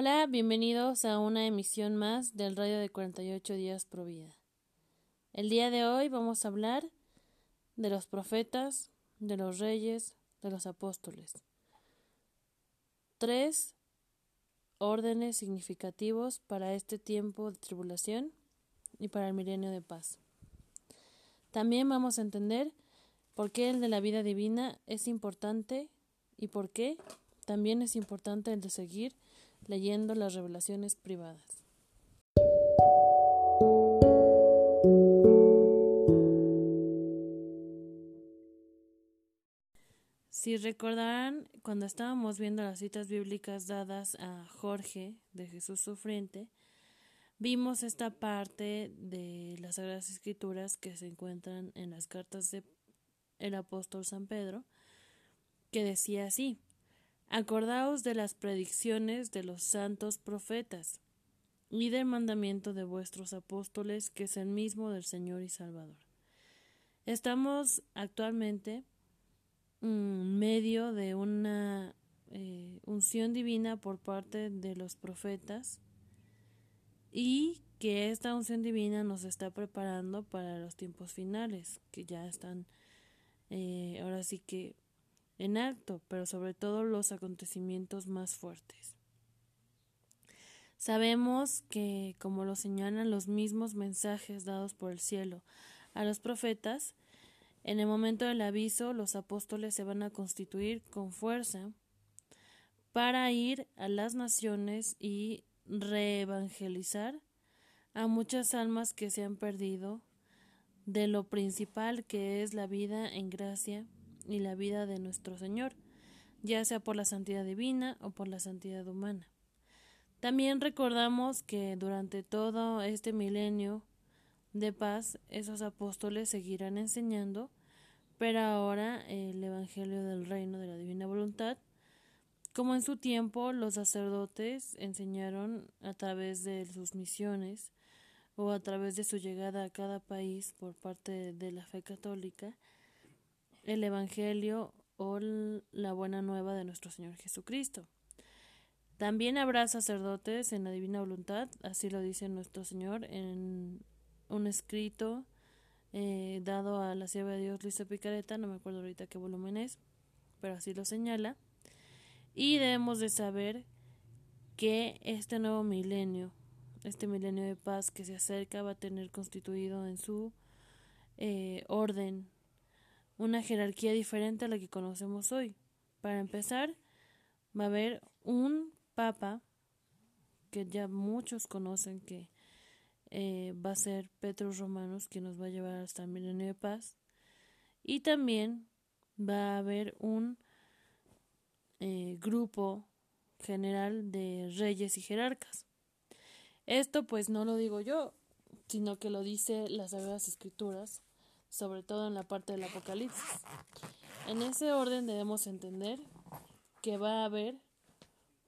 Hola, bienvenidos a una emisión más del Radio de 48 días pro vida. El día de hoy vamos a hablar de los profetas, de los reyes, de los apóstoles. Tres órdenes significativos para este tiempo de tribulación y para el milenio de paz. También vamos a entender por qué el de la vida divina es importante y por qué también es importante el de seguir leyendo las revelaciones privadas. Si recordarán, cuando estábamos viendo las citas bíblicas dadas a Jorge de Jesús Sufriente, vimos esta parte de las Sagradas Escrituras que se encuentran en las cartas de el apóstol San Pedro, que decía así: Acordaos de las predicciones de los santos profetas y del mandamiento de vuestros apóstoles, que es el mismo del Señor y Salvador. Estamos actualmente en medio de una eh, unción divina por parte de los profetas y que esta unción divina nos está preparando para los tiempos finales, que ya están eh, ahora sí que en alto, pero sobre todo los acontecimientos más fuertes. Sabemos que, como lo señalan los mismos mensajes dados por el cielo a los profetas, en el momento del aviso los apóstoles se van a constituir con fuerza para ir a las naciones y reevangelizar a muchas almas que se han perdido de lo principal que es la vida en gracia y la vida de nuestro Señor, ya sea por la santidad divina o por la santidad humana. También recordamos que durante todo este milenio de paz esos apóstoles seguirán enseñando, pero ahora el Evangelio del Reino de la Divina Voluntad, como en su tiempo los sacerdotes enseñaron a través de sus misiones o a través de su llegada a cada país por parte de la fe católica, el Evangelio o la buena nueva de nuestro Señor Jesucristo. También habrá sacerdotes en la divina voluntad, así lo dice nuestro Señor en un escrito eh, dado a la sierva de Dios Luisa Picareta, no me acuerdo ahorita qué volumen es, pero así lo señala. Y debemos de saber que este nuevo milenio, este milenio de paz que se acerca, va a tener constituido en su eh, orden una jerarquía diferente a la que conocemos hoy. Para empezar, va a haber un papa que ya muchos conocen que eh, va a ser Petrus Romanos, que nos va a llevar hasta el milenio de paz. Y también va a haber un eh, grupo general de reyes y jerarcas. Esto pues no lo digo yo, sino que lo dice las Sagradas Escrituras sobre todo en la parte del Apocalipsis. En ese orden debemos entender que va a haber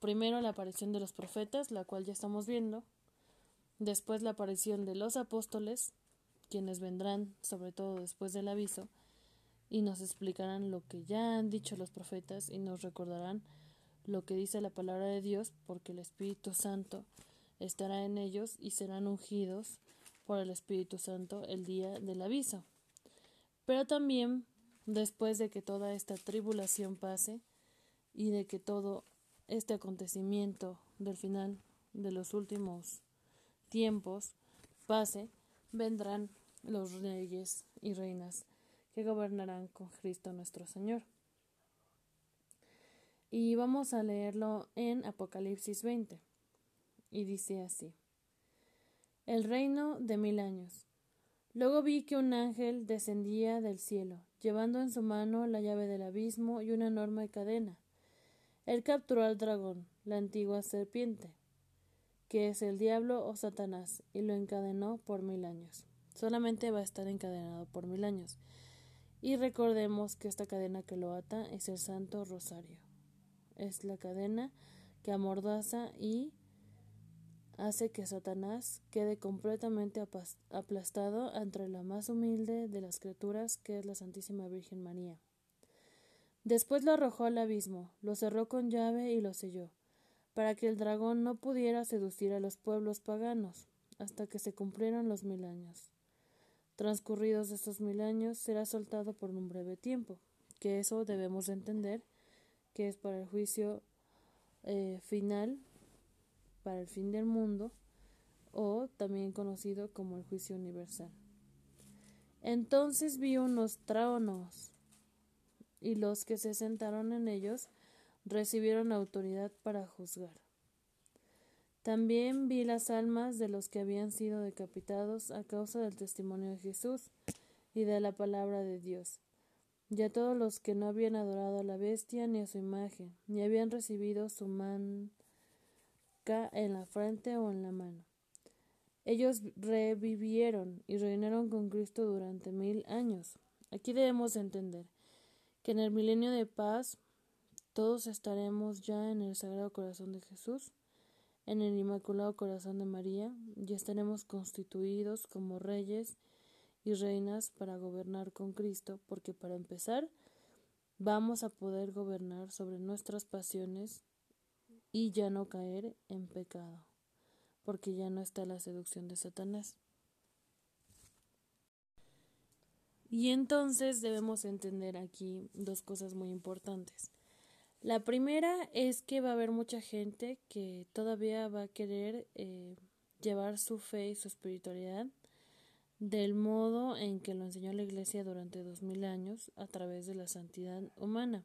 primero la aparición de los profetas, la cual ya estamos viendo, después la aparición de los apóstoles, quienes vendrán sobre todo después del aviso, y nos explicarán lo que ya han dicho los profetas y nos recordarán lo que dice la palabra de Dios, porque el Espíritu Santo estará en ellos y serán ungidos por el Espíritu Santo el día del aviso. Pero también, después de que toda esta tribulación pase y de que todo este acontecimiento del final de los últimos tiempos pase, vendrán los reyes y reinas que gobernarán con Cristo nuestro Señor. Y vamos a leerlo en Apocalipsis 20. Y dice así. El reino de mil años. Luego vi que un ángel descendía del cielo, llevando en su mano la llave del abismo y una enorme cadena. Él capturó al dragón, la antigua serpiente, que es el diablo o Satanás, y lo encadenó por mil años. Solamente va a estar encadenado por mil años. Y recordemos que esta cadena que lo ata es el Santo Rosario. Es la cadena que amordaza y hace que Satanás quede completamente aplastado entre la más humilde de las criaturas, que es la Santísima Virgen María. Después lo arrojó al abismo, lo cerró con llave y lo selló, para que el dragón no pudiera seducir a los pueblos paganos hasta que se cumplieran los mil años. Transcurridos estos mil años, será soltado por un breve tiempo, que eso debemos entender que es para el juicio eh, final, para el fin del mundo, o también conocido como el juicio universal. Entonces vi unos tronos, y los que se sentaron en ellos recibieron autoridad para juzgar. También vi las almas de los que habían sido decapitados a causa del testimonio de Jesús y de la palabra de Dios, y a todos los que no habían adorado a la bestia ni a su imagen, ni habían recibido su en la frente o en la mano. Ellos revivieron y reinaron con Cristo durante mil años. Aquí debemos entender que en el milenio de paz todos estaremos ya en el Sagrado Corazón de Jesús, en el Inmaculado Corazón de María, y estaremos constituidos como reyes y reinas para gobernar con Cristo, porque para empezar vamos a poder gobernar sobre nuestras pasiones y ya no caer en pecado, porque ya no está la seducción de Satanás. Y entonces debemos entender aquí dos cosas muy importantes. La primera es que va a haber mucha gente que todavía va a querer eh, llevar su fe y su espiritualidad del modo en que lo enseñó la Iglesia durante dos mil años a través de la santidad humana.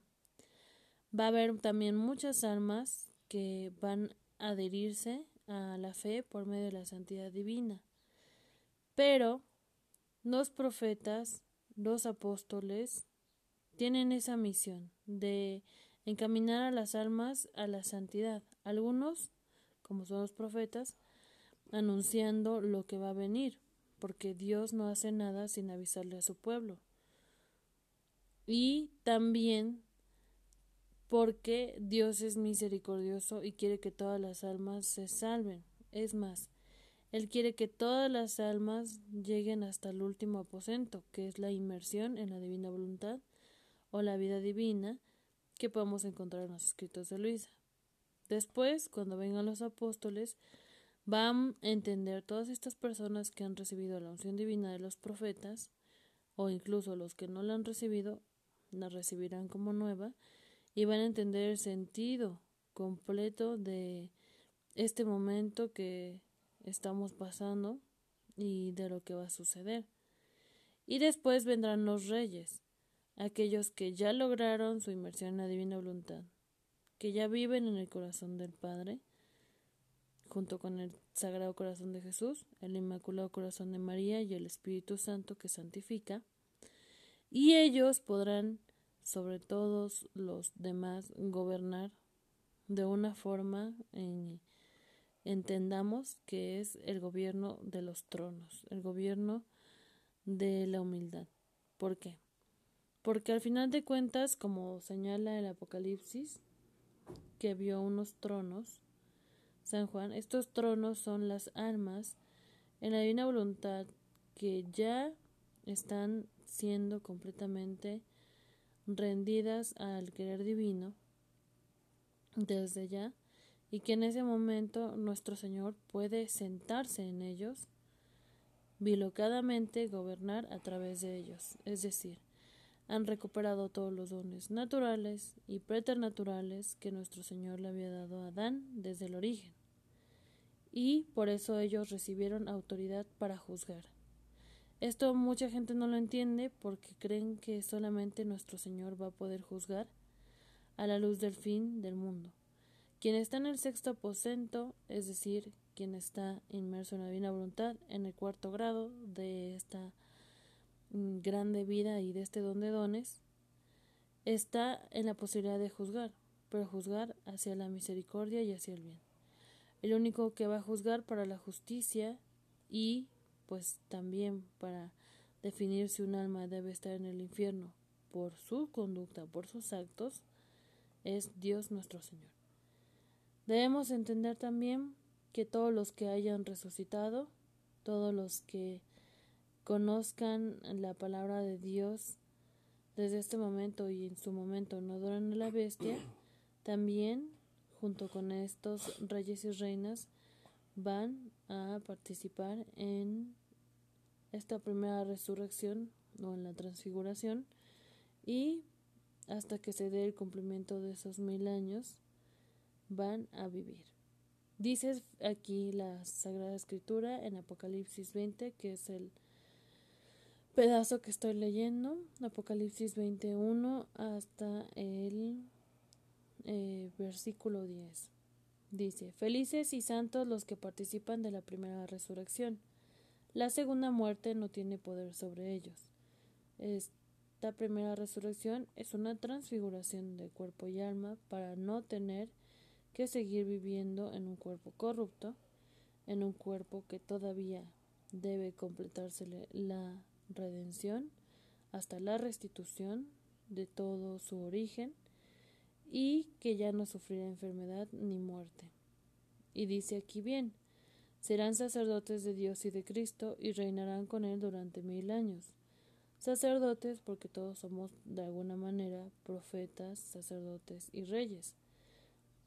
Va a haber también muchas almas que van a adherirse a la fe por medio de la santidad divina. Pero los profetas los apóstoles tienen esa misión de encaminar a las almas a la santidad. Algunos, como son los profetas, anunciando lo que va a venir, porque Dios no hace nada sin avisarle a su pueblo. Y también porque Dios es misericordioso y quiere que todas las almas se salven. Es más, él quiere que todas las almas lleguen hasta el último aposento, que es la inmersión en la divina voluntad o la vida divina que podemos encontrar en los escritos de Luisa. Después, cuando vengan los apóstoles, van a entender todas estas personas que han recibido la unción divina de los profetas, o incluso los que no la han recibido, la recibirán como nueva, y van a entender el sentido completo de este momento que estamos pasando y de lo que va a suceder. Y después vendrán los reyes, aquellos que ya lograron su inmersión en la divina voluntad, que ya viven en el corazón del Padre, junto con el Sagrado Corazón de Jesús, el Inmaculado Corazón de María y el Espíritu Santo que santifica, y ellos podrán sobre todos los demás gobernar de una forma en entendamos que es el gobierno de los tronos, el gobierno de la humildad. ¿Por qué? Porque al final de cuentas, como señala el Apocalipsis, que vio unos tronos, San Juan, estos tronos son las almas en la divina voluntad que ya están siendo completamente rendidas al querer divino desde ya y que en ese momento nuestro Señor puede sentarse en ellos, bilocadamente gobernar a través de ellos, es decir, han recuperado todos los dones naturales y preternaturales que nuestro Señor le había dado a Adán desde el origen, y por eso ellos recibieron autoridad para juzgar. Esto mucha gente no lo entiende porque creen que solamente nuestro Señor va a poder juzgar a la luz del fin del mundo. Quien está en el sexto aposento, es decir, quien está inmerso en la divina voluntad, en el cuarto grado de esta mm, grande vida y de este don de dones, está en la posibilidad de juzgar, pero juzgar hacia la misericordia y hacia el bien. El único que va a juzgar para la justicia y pues también para definir si un alma debe estar en el infierno por su conducta, por sus actos, es Dios nuestro Señor. Debemos entender también que todos los que hayan resucitado, todos los que conozcan la palabra de Dios desde este momento y en su momento no adoran a la bestia, también junto con estos reyes y reinas, van a participar en esta primera resurrección o en la transfiguración y hasta que se dé el cumplimiento de esos mil años van a vivir. Dice aquí la Sagrada Escritura en Apocalipsis 20, que es el pedazo que estoy leyendo, Apocalipsis 21 hasta el eh, versículo 10. Dice, felices y santos los que participan de la primera resurrección. La segunda muerte no tiene poder sobre ellos. Esta primera resurrección es una transfiguración de cuerpo y alma para no tener que seguir viviendo en un cuerpo corrupto, en un cuerpo que todavía debe completársele la redención hasta la restitución de todo su origen y que ya no sufrirá enfermedad ni muerte. Y dice aquí bien, serán sacerdotes de Dios y de Cristo y reinarán con él durante mil años. Sacerdotes porque todos somos de alguna manera profetas, sacerdotes y reyes.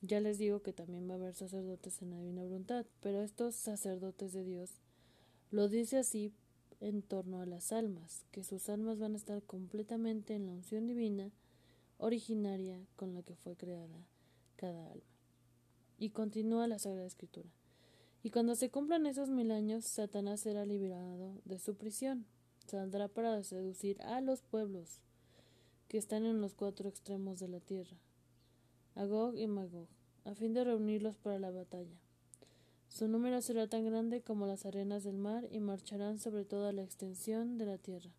Ya les digo que también va a haber sacerdotes en la divina voluntad, pero estos sacerdotes de Dios lo dice así en torno a las almas, que sus almas van a estar completamente en la unción divina originaria con la que fue creada cada alma. Y continúa la Sagrada Escritura. Y cuando se cumplan esos mil años, Satanás será liberado de su prisión. Saldrá para seducir a los pueblos que están en los cuatro extremos de la tierra, Agog y Magog, a fin de reunirlos para la batalla. Su número será tan grande como las arenas del mar y marcharán sobre toda la extensión de la tierra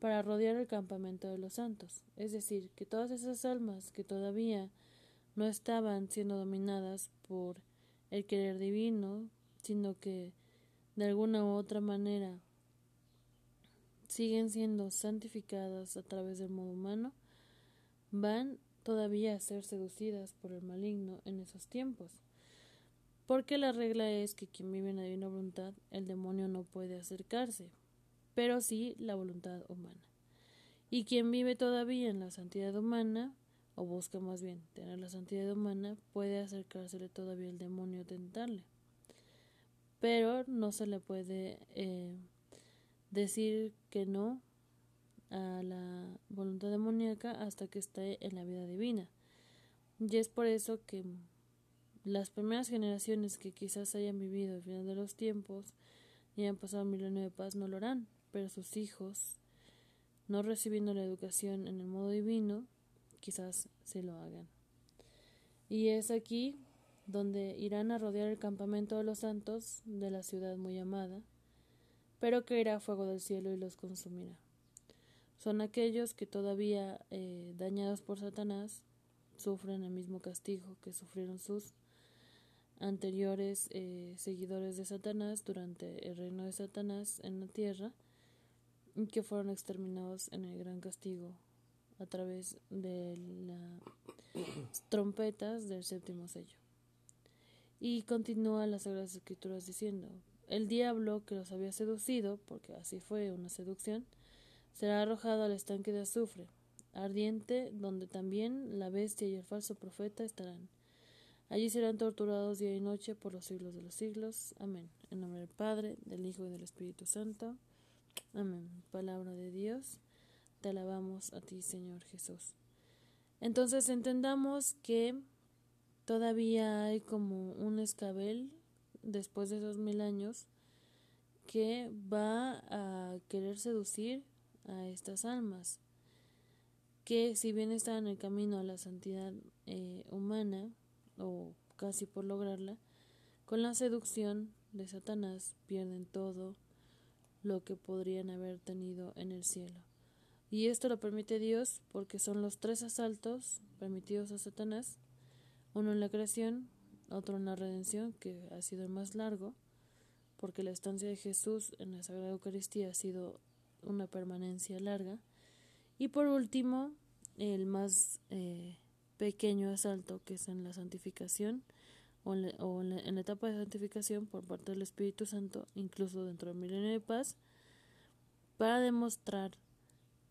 para rodear el campamento de los santos. Es decir, que todas esas almas que todavía no estaban siendo dominadas por el querer divino, sino que de alguna u otra manera siguen siendo santificadas a través del modo humano, van todavía a ser seducidas por el maligno en esos tiempos. Porque la regla es que quien vive en la divina voluntad, el demonio no puede acercarse, pero sí la voluntad humana. Y quien vive todavía en la santidad humana, o busca más bien tener la santidad humana, puede acercársele todavía el demonio, tentarle. Pero no se le puede eh, decir que no a la voluntad demoníaca hasta que esté en la vida divina. Y es por eso que las primeras generaciones que quizás hayan vivido al final de los tiempos y hayan pasado milenio de paz no lo harán, pero sus hijos, no recibiendo la educación en el modo divino, quizás se lo hagan. Y es aquí donde irán a rodear el campamento de los santos de la ciudad muy amada, pero caerá fuego del cielo y los consumirá. Son aquellos que todavía, eh, dañados por Satanás, sufren el mismo castigo que sufrieron sus anteriores eh, seguidores de Satanás durante el reino de Satanás en la tierra que fueron exterminados en el gran castigo a través de las trompetas del séptimo sello. Y continúa las Sagradas Escrituras diciendo, el diablo que los había seducido, porque así fue una seducción, será arrojado al estanque de azufre, ardiente, donde también la bestia y el falso profeta estarán. Allí serán torturados día y noche por los siglos de los siglos. Amén. En nombre del Padre, del Hijo y del Espíritu Santo. Amén. Palabra de Dios. Te alabamos a ti, Señor Jesús. Entonces entendamos que todavía hay como un escabel después de esos mil años que va a querer seducir a estas almas que si bien están en el camino a la santidad eh, humana o casi por lograrla, con la seducción de Satanás pierden todo lo que podrían haber tenido en el cielo. Y esto lo permite Dios porque son los tres asaltos permitidos a Satanás, uno en la creación, otro en la redención, que ha sido el más largo, porque la estancia de Jesús en la Sagrada Eucaristía ha sido una permanencia larga, y por último, el más eh, pequeño asalto, que es en la santificación, o, en la, etapa de santificación por parte del Espíritu Santo, incluso dentro del milenio de paz, para demostrar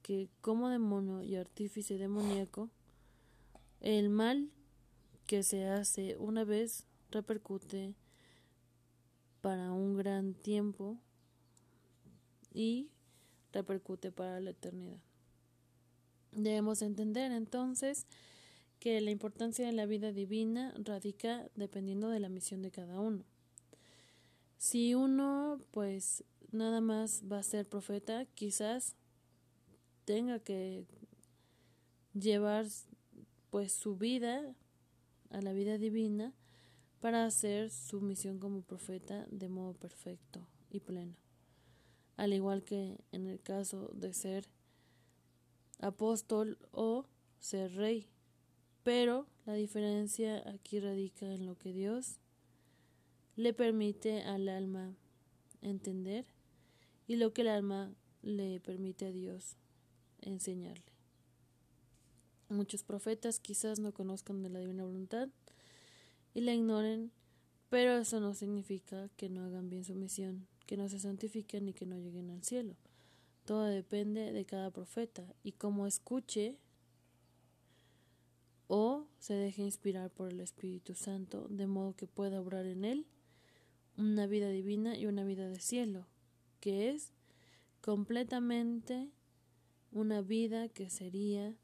que como demonio y artífice demoníaco, el mal que se hace una vez repercute para un gran tiempo y repercute para la eternidad. Debemos entender entonces que la importancia de la vida divina radica dependiendo de la misión de cada uno. Si uno pues nada más va a ser profeta, quizás tenga que llevar pues su vida a la vida divina para hacer su misión como profeta de modo perfecto y pleno. Al igual que en el caso de ser apóstol o ser rey. Pero la diferencia aquí radica en lo que Dios le permite al alma entender y lo que el alma le permite a Dios enseñarle. Muchos profetas quizás no conozcan de la divina voluntad y la ignoren, pero eso no significa que no hagan bien su misión, que no se santifiquen y que no lleguen al cielo. Todo depende de cada profeta y cómo escuche o se deje inspirar por el Espíritu Santo, de modo que pueda obrar en él una vida divina y una vida de cielo, que es completamente una vida que sería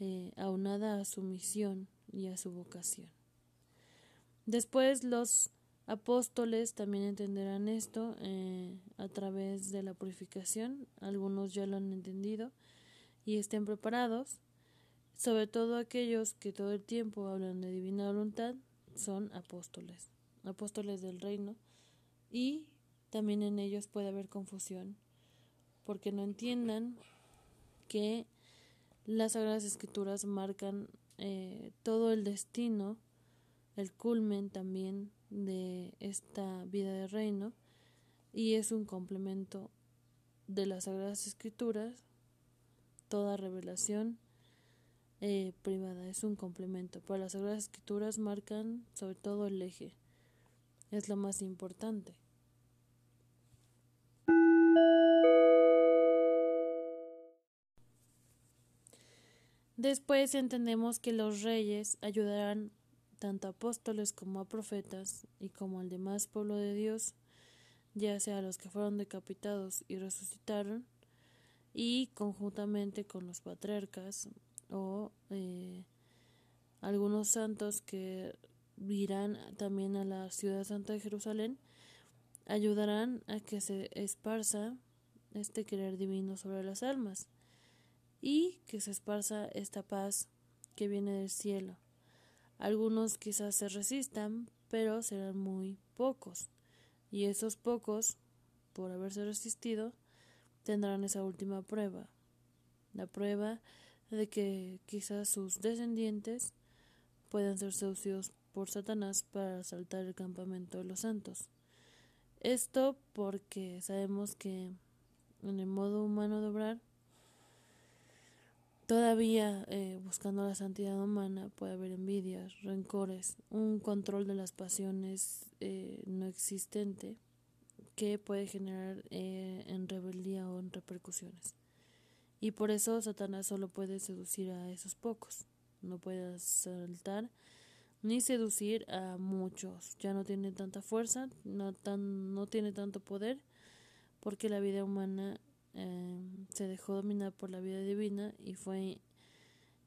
eh, aunada a su misión y a su vocación. Después los apóstoles también entenderán esto eh, a través de la purificación, algunos ya lo han entendido y estén preparados, sobre todo aquellos que todo el tiempo hablan de divina voluntad, son apóstoles, apóstoles del reino, y también en ellos puede haber confusión, porque no entiendan que las Sagradas Escrituras marcan eh, todo el destino, el culmen también de esta vida de reino y es un complemento de las Sagradas Escrituras, toda revelación eh, privada es un complemento. Para las Sagradas Escrituras marcan sobre todo el eje, es lo más importante. Después entendemos que los reyes ayudarán tanto a apóstoles como a profetas y como al demás pueblo de Dios, ya sea los que fueron decapitados y resucitaron, y conjuntamente con los patriarcas o eh, algunos santos que irán también a la ciudad santa de Jerusalén, ayudarán a que se esparza este querer divino sobre las almas y que se esparza esta paz que viene del cielo. Algunos quizás se resistan, pero serán muy pocos. Y esos pocos, por haberse resistido, tendrán esa última prueba. La prueba de que quizás sus descendientes puedan ser seducidos por Satanás para asaltar el campamento de los santos. Esto porque sabemos que en el modo humano de obrar Todavía eh, buscando la santidad humana puede haber envidias, rencores, un control de las pasiones eh, no existente que puede generar eh, en rebeldía o en repercusiones. Y por eso Satanás solo puede seducir a esos pocos, no puede asaltar ni seducir a muchos. Ya no tiene tanta fuerza, no, tan, no tiene tanto poder, porque la vida humana eh, se dejó dominar por la vida divina y fue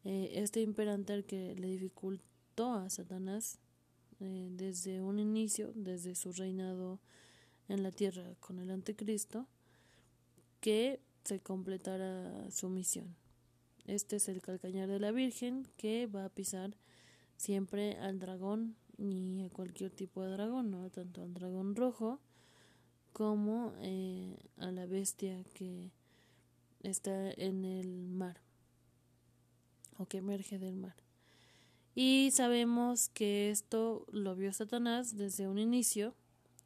eh, este imperante el que le dificultó a Satanás eh, desde un inicio, desde su reinado en la tierra con el anticristo, que se completara su misión. Este es el calcañar de la Virgen que va a pisar siempre al dragón y a cualquier tipo de dragón, ¿no? tanto al dragón rojo como eh, a la bestia que está en el mar o que emerge del mar. Y sabemos que esto lo vio Satanás desde un inicio,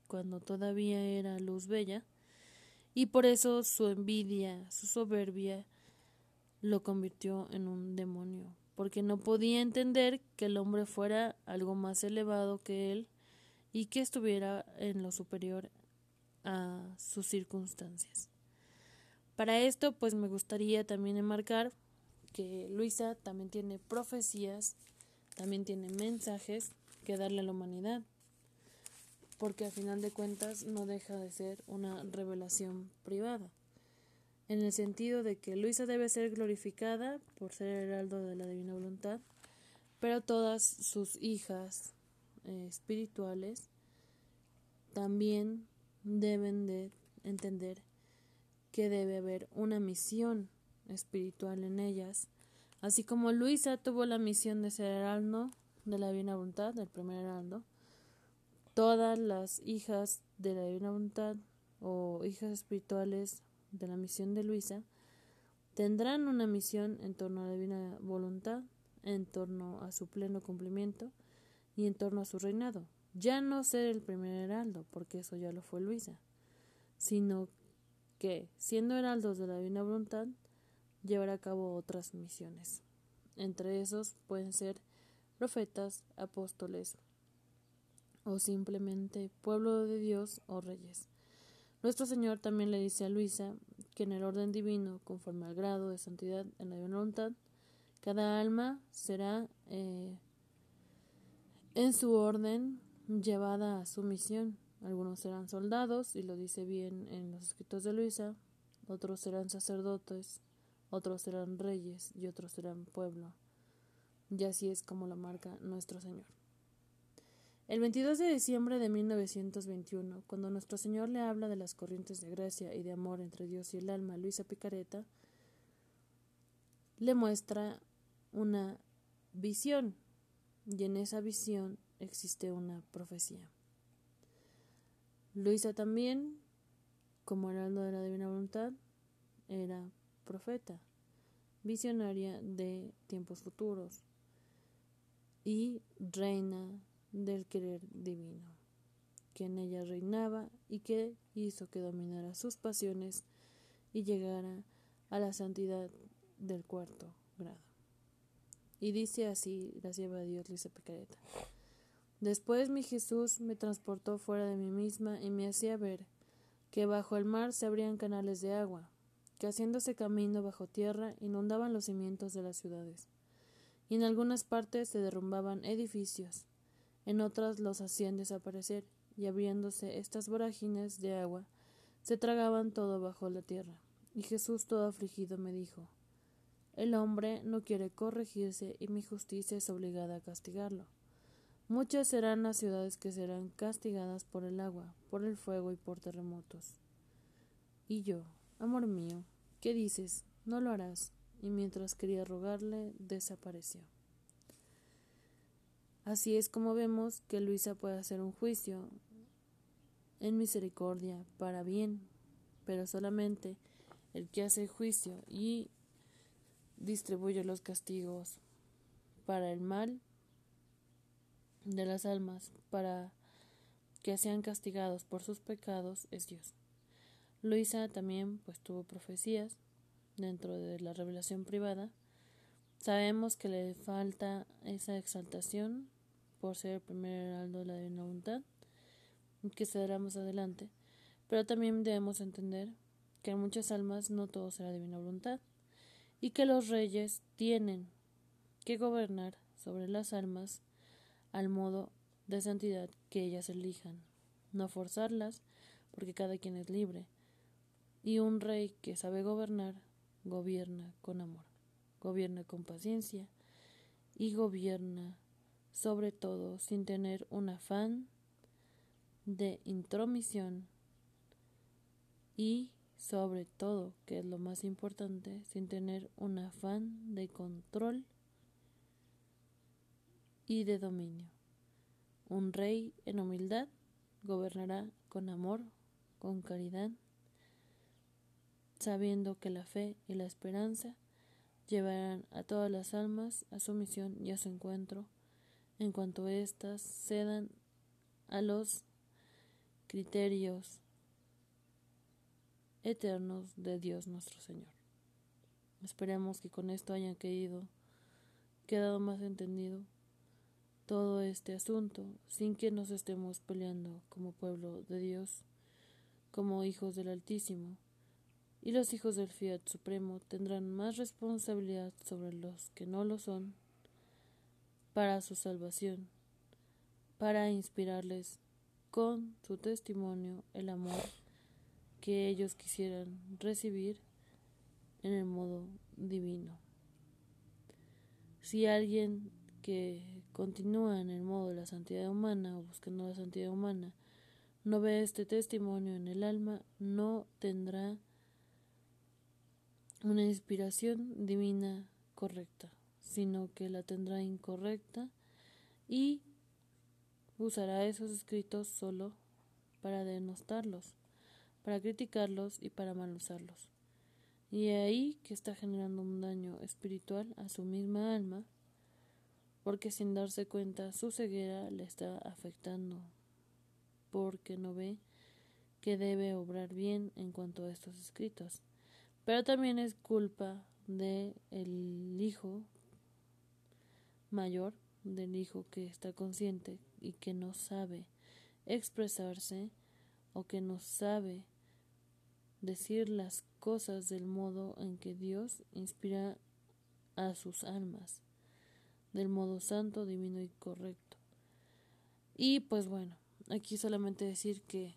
cuando todavía era luz bella, y por eso su envidia, su soberbia, lo convirtió en un demonio, porque no podía entender que el hombre fuera algo más elevado que él y que estuviera en lo superior a sus circunstancias. Para esto, pues me gustaría también enmarcar que Luisa también tiene profecías también tiene mensajes que darle a la humanidad, porque a final de cuentas no deja de ser una revelación privada, en el sentido de que Luisa debe ser glorificada por ser heraldo de la divina voluntad, pero todas sus hijas eh, espirituales también deben de entender que debe haber una misión espiritual en ellas, así como Luisa tuvo la misión de ser heraldo de la divina voluntad, del primer heraldo, todas las hijas de la divina voluntad o hijas espirituales de la misión de Luisa tendrán una misión en torno a la divina voluntad, en torno a su pleno cumplimiento y en torno a su reinado. Ya no ser el primer heraldo, porque eso ya lo fue Luisa, sino que, siendo heraldos de la divina voluntad, llevar a cabo otras misiones. Entre esos pueden ser profetas, apóstoles o simplemente pueblo de Dios o reyes. Nuestro Señor también le dice a Luisa que en el orden divino, conforme al grado de santidad en la voluntad, cada alma será eh, en su orden llevada a su misión. Algunos serán soldados, y lo dice bien en los escritos de Luisa, otros serán sacerdotes, otros serán reyes y otros serán pueblo. Y así es como lo marca nuestro Señor. El 22 de diciembre de 1921, cuando nuestro Señor le habla de las corrientes de gracia y de amor entre Dios y el alma Luisa Picareta, le muestra una visión y en esa visión existe una profecía. Luisa también, como heraldo de la divina voluntad, era profeta, visionaria de tiempos futuros y reina del querer divino, que en ella reinaba y que hizo que dominara sus pasiones y llegara a la santidad del cuarto grado. Y dice así la sierva de Dios Luisa Picareta. Después mi Jesús me transportó fuera de mí misma y me hacía ver que bajo el mar se abrían canales de agua, que haciéndose camino bajo tierra inundaban los cimientos de las ciudades, y en algunas partes se derrumbaban edificios, en otras los hacían desaparecer, y abriéndose estas vorágines de agua, se tragaban todo bajo la tierra. Y Jesús todo afligido me dijo El hombre no quiere corregirse y mi justicia es obligada a castigarlo. Muchas serán las ciudades que serán castigadas por el agua, por el fuego y por terremotos. Y yo, Amor mío, ¿qué dices? No lo harás. Y mientras quería rogarle, desapareció. Así es como vemos que Luisa puede hacer un juicio en misericordia para bien, pero solamente el que hace juicio y distribuye los castigos para el mal de las almas, para que sean castigados por sus pecados, es Dios. Luisa también pues tuvo profecías dentro de la revelación privada. Sabemos que le falta esa exaltación por ser el primer heraldo de la divina voluntad, que se dará más adelante, pero también debemos entender que en muchas almas no todo será divina voluntad, y que los reyes tienen que gobernar sobre las almas al modo de santidad que ellas elijan, no forzarlas, porque cada quien es libre, y un rey que sabe gobernar, gobierna con amor, gobierna con paciencia y gobierna sobre todo sin tener un afán de intromisión y sobre todo, que es lo más importante, sin tener un afán de control y de dominio. Un rey en humildad gobernará con amor, con caridad sabiendo que la fe y la esperanza llevarán a todas las almas a su misión y a su encuentro, en cuanto éstas cedan a los criterios eternos de Dios nuestro Señor. Esperemos que con esto hayan querido, quedado más entendido todo este asunto, sin que nos estemos peleando como pueblo de Dios, como hijos del Altísimo, y los hijos del Fiat Supremo tendrán más responsabilidad sobre los que no lo son, para su salvación, para inspirarles con su testimonio el amor que ellos quisieran recibir en el modo divino. Si alguien que continúa en el modo de la santidad humana o buscando la santidad humana no ve este testimonio en el alma, no tendrá una inspiración divina correcta, sino que la tendrá incorrecta y usará esos escritos solo para denostarlos, para criticarlos y para mal usarlos. Y ahí que está generando un daño espiritual a su misma alma, porque sin darse cuenta su ceguera le está afectando, porque no ve que debe obrar bien en cuanto a estos escritos. Pero también es culpa del el hijo mayor, del hijo que está consciente y que no sabe expresarse o que no sabe decir las cosas del modo en que Dios inspira a sus almas, del modo santo, divino y correcto. Y pues bueno, aquí solamente decir que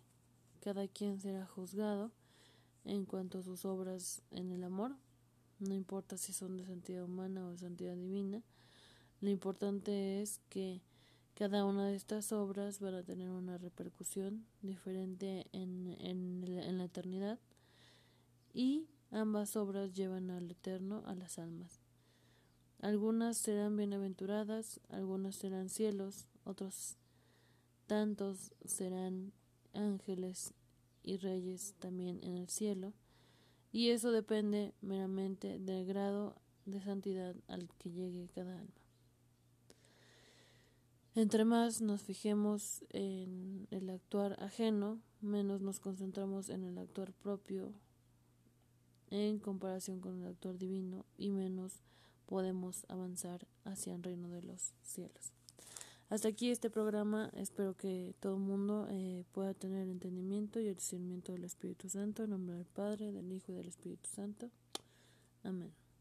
cada quien será juzgado en cuanto a sus obras en el amor, no importa si son de santidad humana o de santidad divina, lo importante es que cada una de estas obras van a tener una repercusión diferente en, en, la eternidad y ambas obras llevan al eterno a las almas. Algunas serán bienaventuradas, algunas serán cielos, otros tantos serán ángeles y reyes también en el cielo, y eso depende meramente del grado de santidad al que llegue cada alma. Entre más nos fijemos en el actuar ajeno, menos nos concentramos en el actuar propio en comparación con el actuar divino y menos podemos avanzar hacia el reino de los cielos. Hasta aquí este programa. Espero que todo el mundo eh, pueda tener el entendimiento y el discernimiento del Espíritu Santo. En nombre del Padre, del Hijo y del Espíritu Santo. Amén.